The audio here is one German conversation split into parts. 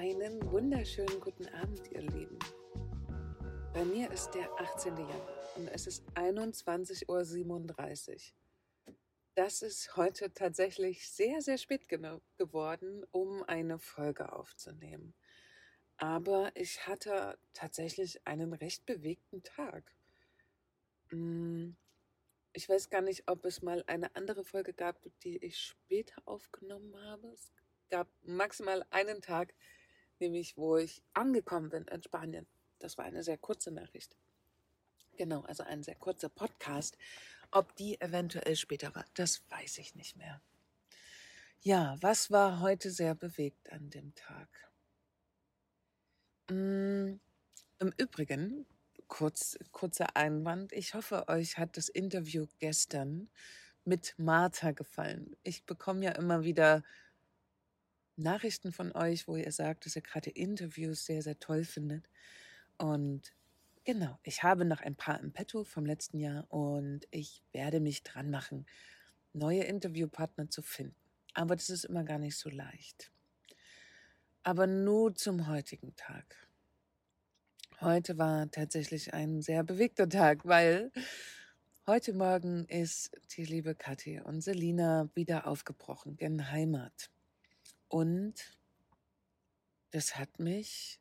Einen wunderschönen guten Abend, ihr Lieben. Bei mir ist der 18. Januar und es ist 21.37 Uhr. Das ist heute tatsächlich sehr, sehr spät geworden, um eine Folge aufzunehmen. Aber ich hatte tatsächlich einen recht bewegten Tag. Hm, ich weiß gar nicht, ob es mal eine andere Folge gab, die ich später aufgenommen habe. Es gab maximal einen Tag, nämlich wo ich angekommen bin in Spanien. Das war eine sehr kurze Nachricht. Genau, also ein sehr kurzer Podcast. Ob die eventuell später war, das weiß ich nicht mehr. Ja, was war heute sehr bewegt an dem Tag? Mm, Im Übrigen, kurz, kurzer Einwand, ich hoffe, euch hat das Interview gestern mit Martha gefallen. Ich bekomme ja immer wieder Nachrichten von euch, wo ihr sagt, dass ihr gerade Interviews sehr, sehr toll findet. Und genau, ich habe noch ein paar im Petto vom letzten Jahr und ich werde mich dran machen, neue Interviewpartner zu finden. Aber das ist immer gar nicht so leicht. Aber nur zum heutigen Tag. Heute war tatsächlich ein sehr bewegter Tag, weil heute Morgen ist die liebe Kathi und Selina wieder aufgebrochen gen Heimat. Und das hat mich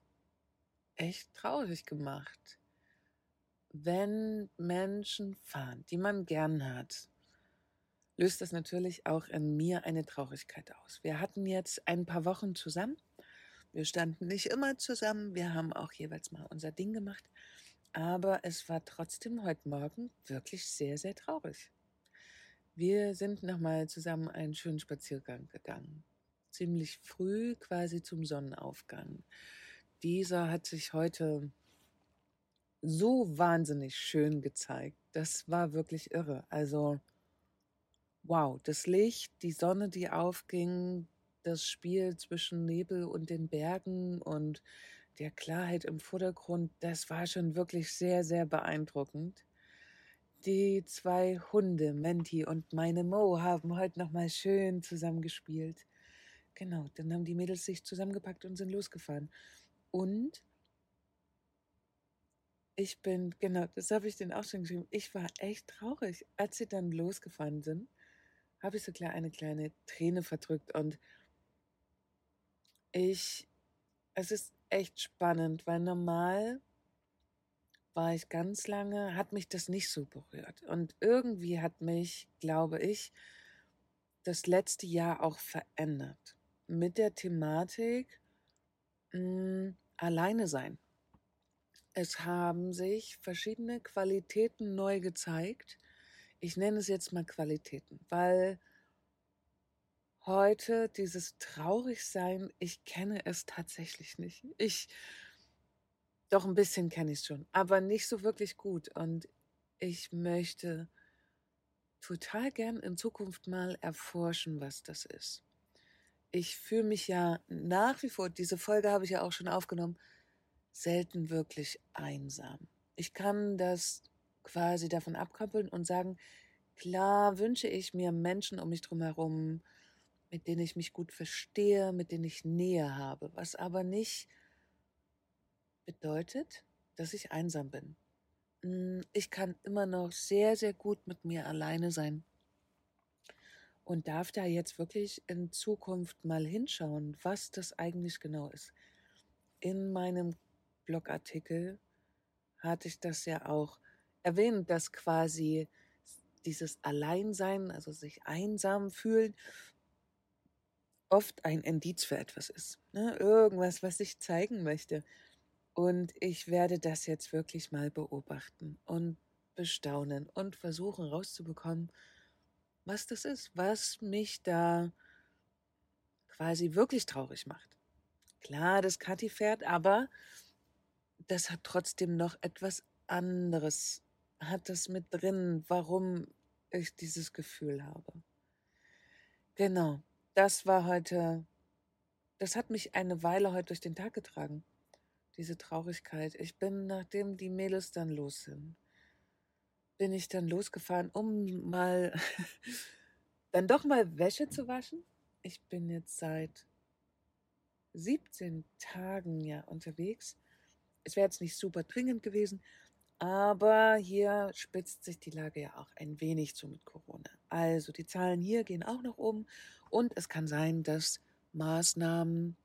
echt traurig gemacht. Wenn Menschen fahren, die man gern hat, löst das natürlich auch in mir eine Traurigkeit aus. Wir hatten jetzt ein paar Wochen zusammen. Wir standen nicht immer zusammen. Wir haben auch jeweils mal unser Ding gemacht. Aber es war trotzdem heute Morgen wirklich sehr, sehr traurig. Wir sind nochmal zusammen einen schönen Spaziergang gegangen ziemlich früh quasi zum Sonnenaufgang. Dieser hat sich heute so wahnsinnig schön gezeigt. Das war wirklich irre. Also, wow, das Licht, die Sonne, die aufging, das Spiel zwischen Nebel und den Bergen und der Klarheit im Vordergrund, das war schon wirklich sehr, sehr beeindruckend. Die zwei Hunde, Menti und meine Mo, haben heute nochmal schön zusammengespielt. Genau, dann haben die Mädels sich zusammengepackt und sind losgefahren. Und ich bin, genau, das habe ich denen auch schon geschrieben, ich war echt traurig. Als sie dann losgefahren sind, habe ich so klar eine kleine Träne verdrückt und ich, es ist echt spannend, weil normal war ich ganz lange, hat mich das nicht so berührt. Und irgendwie hat mich, glaube ich, das letzte Jahr auch verändert mit der Thematik mh, hm, alleine sein. Es haben sich verschiedene Qualitäten neu gezeigt. Ich nenne es jetzt mal Qualitäten, weil heute dieses Traurigsein, ich kenne es tatsächlich nicht. Ich, doch ein bisschen kenne ich es schon, aber nicht so wirklich gut. Und ich möchte total gern in Zukunft mal erforschen, was das ist ich fühle mich ja nach wie vor, diese Folge habe ich ja auch schon aufgenommen, selten wirklich einsam. Ich kann das quasi davon abkoppeln und sagen, klar wünsche ich mir Menschen um mich drum herum, mit denen ich mich gut verstehe, mit denen ich Nähe habe, was aber nicht bedeutet, dass ich einsam bin. Hm, ich kann immer noch sehr, sehr gut mit mir alleine sein und darf da jetzt wirklich in Zukunft mal hinschauen, was das eigentlich genau ist. In meinem Blogartikel hatte ich das ja auch erwähnt, dass quasi dieses Alleinsein, also sich einsam fühlen, oft ein Indiz für etwas ist. Ne? Irgendwas, was ich zeigen möchte. Und ich werde das jetzt wirklich mal beobachten und bestaunen und versuchen rauszubekommen, was das ist, was mich da quasi wirklich traurig macht. Klar, das Kathi fährt, aber das hat trotzdem noch etwas anderes, hat das mit drin, warum ich dieses Gefühl habe. Genau, das war heute, das hat mich eine Weile heute durch den Tag getragen, diese Traurigkeit. Ich bin, nachdem die Mädels dann los sind, bin ich dann losgefahren, um mal dann doch mal Wäsche zu waschen. Ich bin jetzt seit 17 Tagen ja unterwegs. Es wäre jetzt nicht super dringend gewesen, aber hier spitzt sich die Lage ja auch ein wenig zu mit Corona. Also die Zahlen hier gehen auch noch um und es kann sein, dass Maßnahmen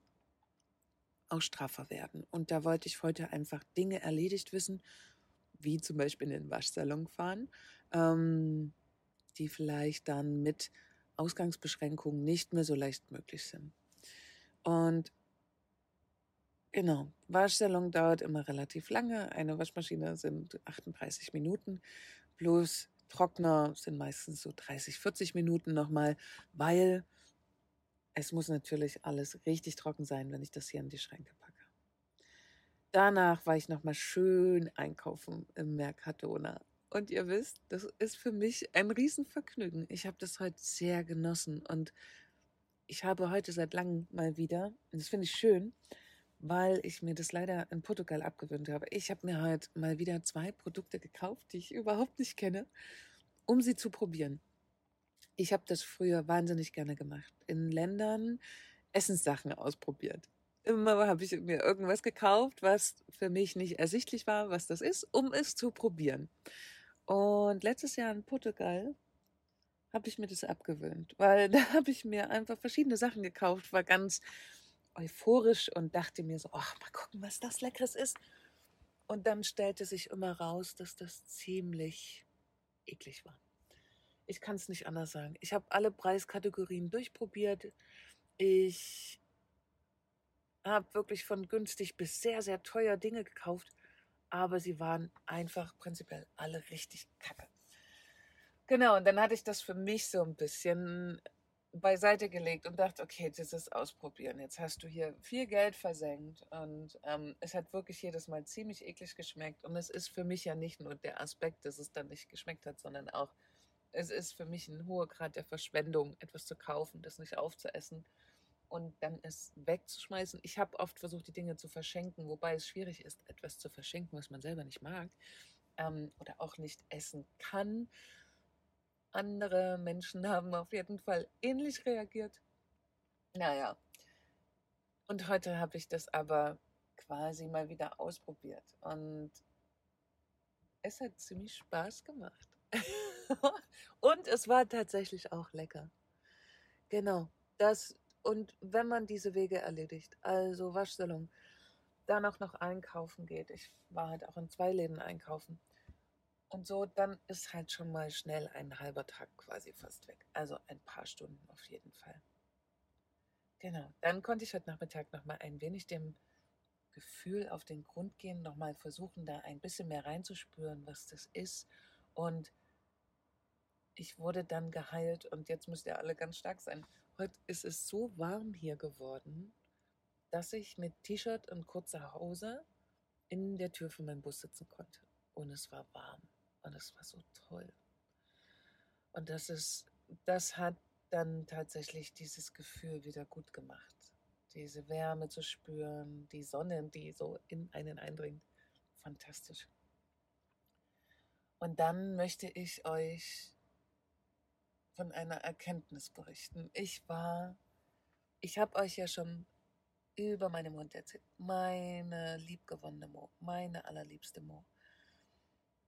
auch straffer werden. Und da wollte ich heute einfach Dinge erledigt wissen, wie zum Beispiel in den Waschsalon fahren, ähm, die vielleicht dann mit Ausgangsbeschränkungen nicht mehr so leicht möglich sind. Und genau, Waschsalon dauert immer relativ lange. Eine Waschmaschine sind 38 Minuten, bloß Trockner sind meistens so 30, 40 Minuten nochmal, weil es muss natürlich alles richtig trocken sein, wenn ich das hier in die Schränke. Danach war ich nochmal schön einkaufen im Mercadona. Und ihr wisst, das ist für mich ein Riesenvergnügen. Ich habe das heute sehr genossen und ich habe heute seit langem mal wieder, und das finde ich schön, weil ich mir das leider in Portugal abgewöhnt habe. Ich habe mir heute mal wieder zwei Produkte gekauft, die ich überhaupt nicht kenne, um sie zu probieren. Ich habe das früher wahnsinnig gerne gemacht. In Ländern Essenssachen ausprobiert. Immer habe ich mir irgendwas gekauft, was für mich nicht ersichtlich war, was das ist, um es zu probieren. Und letztes Jahr in Portugal habe ich mir das abgewöhnt, weil da habe ich mir einfach verschiedene Sachen gekauft, war ganz euphorisch und dachte mir so, ach, mal gucken, was das Leckeres ist. Und dann stellte sich immer raus, dass das ziemlich eklig war. Ich kann es nicht anders sagen. Ich habe alle Preiskategorien durchprobiert. Ich habe wirklich von günstig bis sehr, sehr teuer Dinge gekauft, aber sie waren einfach prinzipiell alle richtig kacke. Genau, und dann hatte ich das für mich so ein bisschen beiseite gelegt und dachte, okay, das ist ausprobieren. Jetzt hast du hier viel Geld versenkt und ähm, es hat wirklich jedes Mal ziemlich eklig geschmeckt. Und es ist für mich ja nicht nur der Aspekt, dass es dann nicht geschmeckt hat, sondern auch, es ist für mich ein hoher Grad der Verschwendung, etwas zu kaufen, das nicht aufzuessen und dann es wegzuschmeißen. Ich habe oft versucht, die Dinge zu verschenken, wobei es schwierig ist, etwas zu verschenken, was man selber nicht mag ähm, oder auch nicht essen kann. Andere Menschen haben auf jeden Fall ähnlich reagiert. Naja. Und heute habe ich das aber quasi mal wieder ausprobiert. Und es hat ziemlich Spaß gemacht. und es war tatsächlich auch lecker. Genau. Das, und wenn man diese Wege erledigt, also Waschsalon, dann auch noch einkaufen geht. Ich war halt auch in zwei Läden einkaufen und so, dann ist halt schon mal schnell ein halber Tag quasi fast weg. Also ein paar Stunden auf jeden Fall. Genau, dann konnte ich heute Nachmittag noch mal ein wenig dem Gefühl auf den Grund gehen, noch mal versuchen, da ein bisschen mehr reinzuspüren, was das ist. Und ich wurde dann geheilt und jetzt müsst ihr alle ganz stark sein. Heute ist es so warm hier geworden, dass ich mit T-Shirt und kurzer Hose in der Tür von meinem Bus sitzen konnte. Und es war warm. Und es war so toll. Und das ist, das hat dann tatsächlich dieses Gefühl wieder gut gemacht. Diese Wärme zu spüren, die Sonne, die so in einen eindringt. Fantastisch. Und dann möchte ich euch von einer Erkenntnis berichten. Ich war, ich habe euch ja schon über meine Mund erzählt. Meine liebgewonnene Mo, meine allerliebste Mo.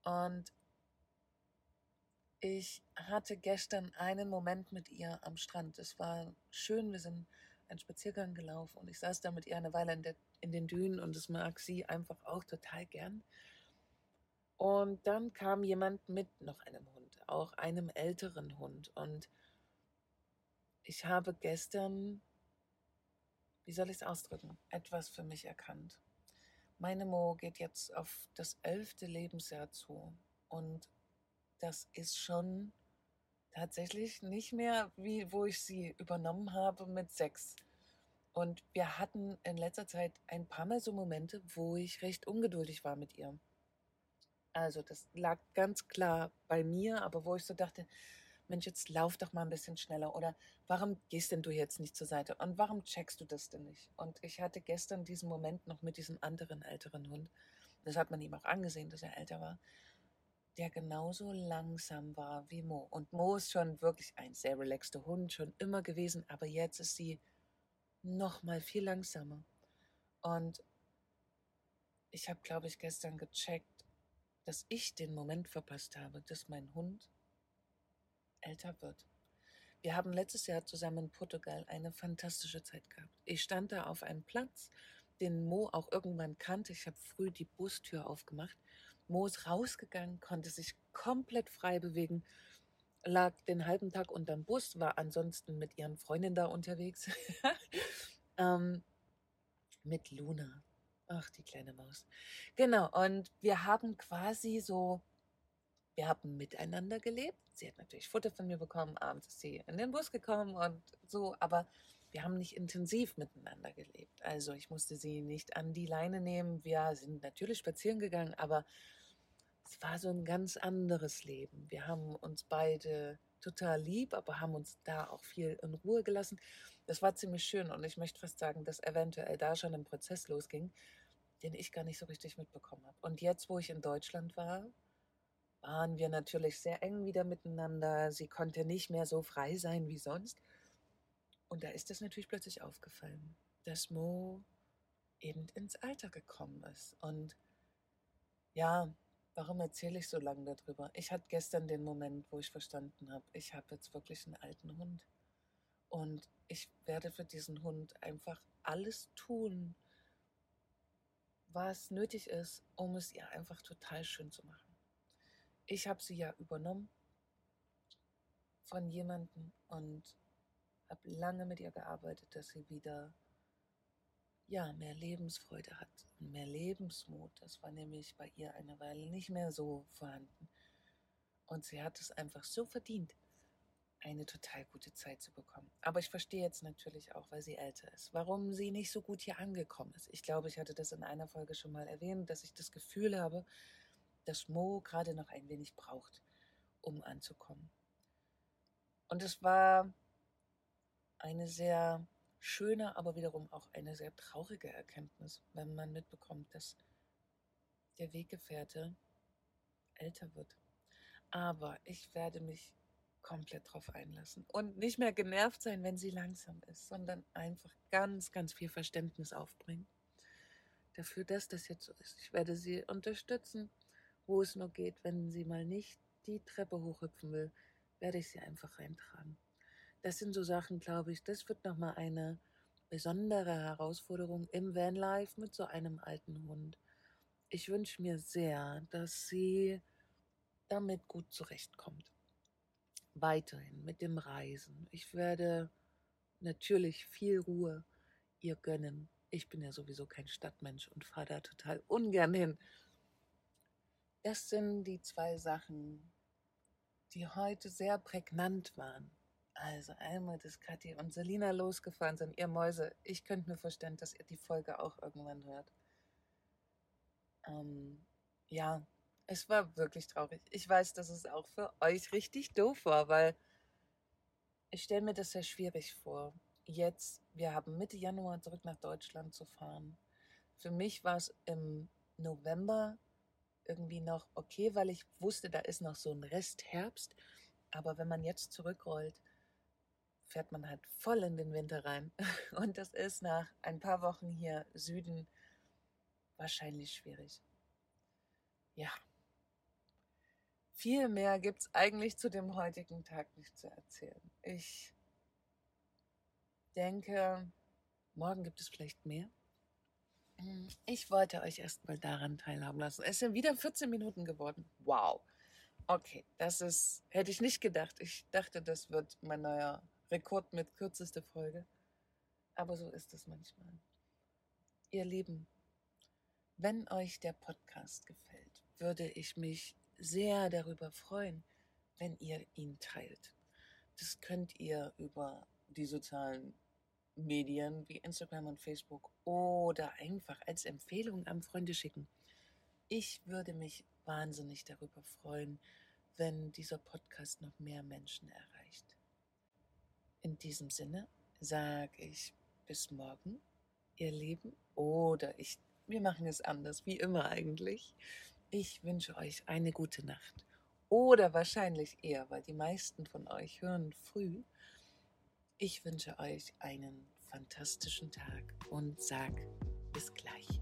Und ich hatte gestern einen Moment mit ihr am Strand. Es war schön, wir sind einen Spaziergang gelaufen und ich saß da mit ihr eine Weile in, der, in den Dünen und es mag sie einfach auch total gern. Und dann kam jemand mit noch einem Hund, auch einem älteren Hund. Und ich habe gestern, wie soll ich es ausdrücken, etwas für mich erkannt. Meine Mo geht jetzt auf das elfte Lebensjahr zu und das ist schon tatsächlich nicht mehr, wie wo ich sie übernommen habe mit sechs. Und wir hatten in letzter Zeit ein paar Mal so Momente, wo ich recht ungeduldig war mit ihr. Also das lag ganz klar bei mir, aber wo ich so dachte, Mensch, jetzt lauf doch mal ein bisschen schneller oder warum gehst denn du jetzt nicht zur Seite und warum checkst du das denn nicht? Und ich hatte gestern diesen Moment noch mit diesem anderen älteren Hund. Das hat man ihm auch angesehen, dass er älter war der genauso langsam war wie Mo. Und Mo ist schon wirklich ein sehr relaxter Hund, schon immer gewesen, aber jetzt ist sie noch mal viel langsamer. Und ich habe, glaube ich, gestern gecheckt, dass ich den Moment verpasst habe, dass mein Hund älter wird. Wir haben letztes Jahr zusammen in Portugal eine fantastische Zeit gehabt. Ich stand da auf einem Platz, den Mo auch irgendwann kannte. Ich habe früh die Bustür aufgemacht. Mo ist rausgegangen, konnte sich komplett frei bewegen, lag den halben Tag unterm Bus, war ansonsten mit ihren Freundinnen da unterwegs. ähm, mit Luna. Ach, die kleine Maus. Genau, und wir haben quasi so, wir haben miteinander gelebt. Sie hat natürlich Futter von mir bekommen, abends ist sie in den Bus gekommen und so, aber wir haben nicht intensiv miteinander gelebt. Also ich musste sie nicht an die Leine nehmen. Wir sind natürlich spazieren gegangen, aber es war so ein ganz anderes Leben. Wir haben uns beide total lieb, aber haben uns da auch viel in Ruhe gelassen. Das war ziemlich schön und ich möchte fast sagen, dass eventuell da schon ein Prozess losging, den ich gar nicht so richtig mitbekommen habe. Und jetzt, wo ich in Deutschland war, waren wir natürlich sehr eng wieder miteinander. Sie konnte nicht mehr so frei sein wie sonst. Und da ist es natürlich plötzlich aufgefallen, dass Mo eben ins Alter gekommen ist. Und ja, Warum erzähle ich so lange darüber? Ich hatte gestern den Moment, wo ich verstanden habe, ich habe jetzt wirklich einen alten Hund. Und ich werde für diesen Hund einfach alles tun, was nötig ist, um es ihr einfach total schön zu machen. Ich habe sie ja übernommen von jemandem und habe lange mit ihr gearbeitet, dass sie wieder ja, mehr Lebensfreude hat und mehr Lebensmut. Das war nämlich bei ihr eine Weile nicht mehr so vorhanden. Und sie hat es einfach so verdient, eine total gute Zeit zu bekommen. Aber ich verstehe jetzt natürlich auch, weil sie älter ist, warum sie nicht so gut hier angekommen ist. Ich glaube, ich hatte das in einer Folge schon mal erwähnt, dass ich das Gefühl habe, dass Mo gerade noch ein wenig braucht, um anzukommen. Und es war eine sehr schöne, aber wiederum auch eine sehr traurige Erkenntnis, wenn man mitbekommt, dass der Weggefährte älter wird. Aber ich werde mich komplett drauf einlassen und nicht mehr genervt sein, wenn sie langsam ist, sondern einfach ganz, ganz viel Verständnis aufbringen dafür, dass das jetzt so ist. Ich werde sie unterstützen, wo es nur geht. Wenn sie mal nicht die Treppe hochhüpfen will, werde ich sie einfach reintragen das sind so Sachen, glaube ich, das wird nochmal eine besondere Herausforderung im Vanlife mit so einem alten Hund. Ich wünsche mir sehr, dass sie damit gut zurechtkommt. Weiterhin mit dem Reisen. Ich werde natürlich viel Ruhe ihr gönnen. Ich bin ja sowieso kein Stadtmensch und fahre da total ungern hin. Das sind die zwei Sachen, die heute sehr prägnant waren. Also einmal, dass Kathi und Selina losgefahren sind. Ihr Mäuse, ich könnte mir vorstellen, dass ihr die Folge auch irgendwann hört. Ähm, ja, es war wirklich traurig. Ich weiß, dass es auch für euch richtig doof war, weil ich stelle mir das sehr schwierig vor. Jetzt, wir haben Mitte Januar zurück nach Deutschland zu fahren. Für mich war es im November irgendwie noch okay, weil ich wusste, da ist noch so ein Rest Herbst. Aber wenn man jetzt zurückrollt, fährt man halt voll in den Winter rein. Und das ist nach ein paar Wochen hier Süden wahrscheinlich schwierig. Ja. Viel mehr gibt es eigentlich zu dem heutigen Tag nicht zu erzählen. Ich denke, morgen gibt es vielleicht mehr. Ich wollte euch erstmal daran teilhaben lassen. Es sind wieder 14 Minuten geworden. Wow. Okay, das ist, hätte ich nicht gedacht. Ich dachte, das wird mein neuer Rekord mit kürzester Folge. Aber so ist es manchmal. Ihr Lieben, wenn euch der Podcast gefällt, würde ich mich sehr darüber freuen, wenn ihr ihn teilt. Das könnt ihr über die sozialen Medien wie Instagram und Facebook oder einfach als Empfehlung an Freunde schicken. Ich würde mich wahnsinnig darüber freuen, wenn dieser Podcast noch mehr Menschen erreicht. In diesem Sinne sage ich bis morgen, ihr Lieben. Oder ich, wir machen es anders, wie immer eigentlich. Ich wünsche euch eine gute Nacht. Oder wahrscheinlich eher, weil die meisten von euch hören früh. Ich wünsche euch einen fantastischen Tag und sag bis gleich.